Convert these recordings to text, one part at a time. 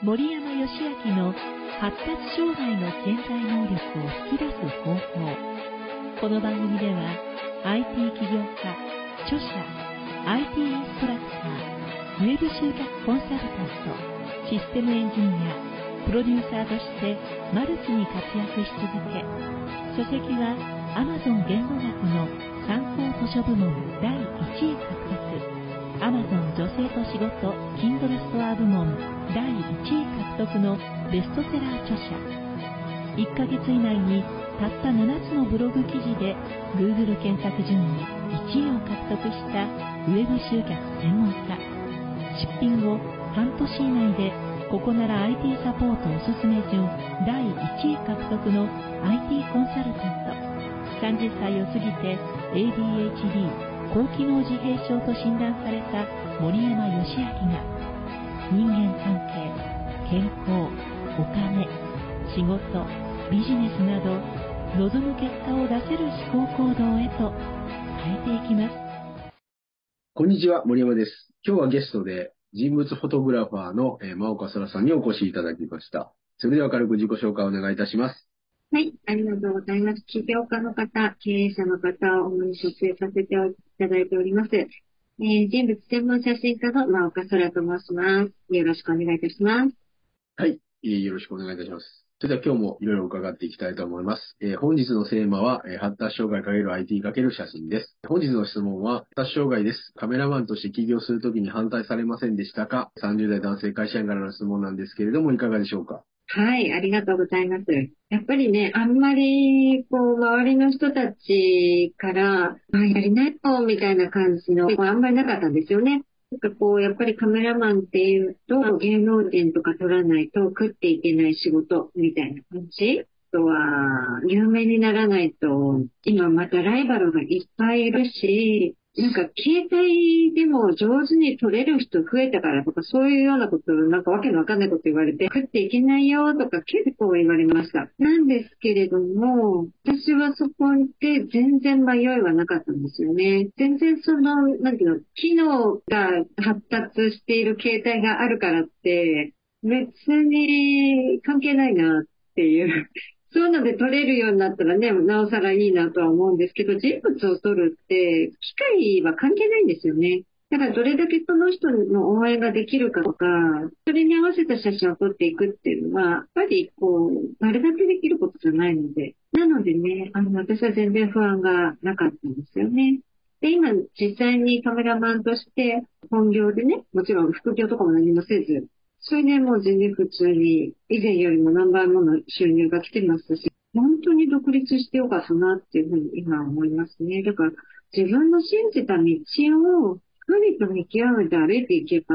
森山義明の発達障害の潜在能力を引き出す方法。この番組では IT 起業家著者 IT インストラクターウェブ集客コンサルタントシステムエンジニアプロデューサーとしてマルチに活躍し続け書籍は Amazon 言語学の参考図書部門第1位獲得。Amazon 女性と仕事 Kindle ストア部門第1位獲得のベストセラー著者。1ヶ月以内にたった7つのブログ記事で Google 検索順位1位を獲得したウェブ集客専門家。出品後半年以内でここなら IT サポートおすすめ順第1位獲得の IT コンサルタント。30歳を過ぎて ADHD 高機能自閉症と診断された森山義明が人間関係健康お金仕事ビジネスなど望む結果を出せる思考行動へと変えていきますこんにちは、森山です。今日はゲストで人物フォトグラファーの、えー、真岡空さんにお越しいただきました。それでは軽く自己紹介をお願いいたします。はい、ありがとうございます。起業家の方、経営者の方を主に撮影させていただいております。えー人物専門写真家の真岡空と申します。よろしくお願いいたします。はい、よろしくお願いいたします。それでは今日もいろいろ伺っていきたいと思います。えー本日のテーマは、えー発達障害 ×IT× 写真です。本日の質問は、発達障害です。カメラマンとして起業するときに反対されませんでしたか ?30 代男性会社員からの質問なんですけれども、いかがでしょうか？はい、ありがとうございます。やっぱりね、あんまり、こう、周りの人たちから、あ、やりないと、みたいな感じの、あんまりなかったんですよね。なんかこう、やっぱりカメラマンっていうと、芸能人とか取らないと食っていけない仕事、みたいな感じ。あとは、有名にならないと、今またライバルがいっぱいいるし、なんか携帯でも上手に撮れる人増えたからとか、そういうようなこと、なんかわけのわかんないこと言われて、食っていけないよとか結構言われました。なんですけれども、私はそこで全然迷いはなかったんですよね。全然その、なんていうの、機能が発達している携帯があるからって、別に関係ないなっていう。そういうので撮れるようになったらね、なおさらいいなとは思うんですけど、人物を撮るって、機械は関係ないんですよね。だからどれだけその人の応援ができるかとか、それに合わせた写真を撮っていくっていうのは、やっぱりこう、あれだけできることじゃないので。なのでね、あの、私は全然不安がなかったんですよね。で、今、実際にカメラマンとして、本業でね、もちろん副業とかも何もせず、それでもう全然普通に、以前よりも何倍もの収入が来てますし、本当に独立してよかったなっていうふうに今思いますね。だから、自分の信じた道を、神と見極めて歩いていけば、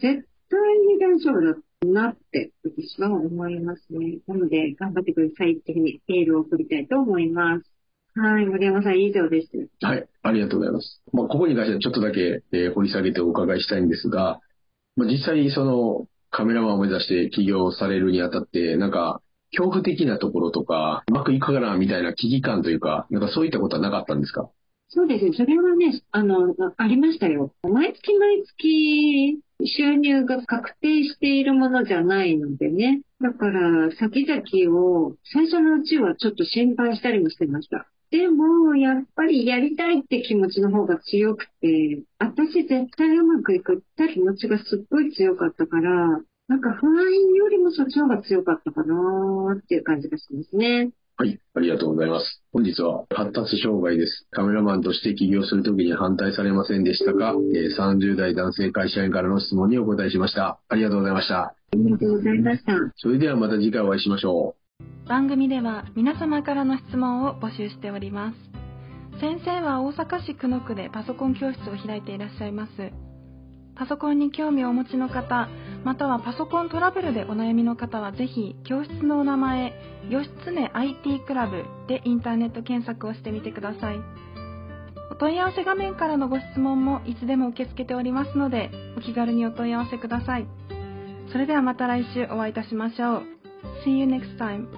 絶対に大丈夫だなって、私は思いますね。なので、頑張ってくださいっていうふうにエールを送りたいと思います。はい、森山さん以上です。はい、ありがとうございます。まあ、ここに関してはちょっとだけ、えー掘り下げてお伺いしたいんですが、まあ、実際そのカメラマンを目指して起業されるにあたって、なんか、恐怖的なところとか、うまくいくかなみたいな危機感というか、なんかそういったことはなかったんですか？そうですね。それはね、あの、ありましたよ。毎月毎月収入が確定しているものじゃないのでね。だから、先々を最初のうちはちょっと心配したりもしてました。でも、やっぱりやりたいって気持ちの方が強くて、私絶対うまくいくって気持ちがすっごい強かったから、なんか不安よりもそっちの方が強かったかなっていう感じがしますね。はい、ありがとうございます。本日は発達障害です。カメラマンとして起業するときに反対されませんでしたか、えー ?30 代男性会社員からの質問にお答えしました。ありがとうございました。ありがとうございました。それではまた次回お会いしましょう。番組では皆様からの質問を募集しております。先生は大阪市久野区でパソコン教室を開いていらっしゃいます。パソコンに興味をお持ちの方またはパソコントラブルでお悩みの方はぜひ教室のお名前義経 IT クラブでインターネット検索をしてみてください。お問い合わせ画面からのご質問もいつでも受け付けておりますのでお気軽にお問い合わせください。それではまた来週お会いいたしましょう。See you next time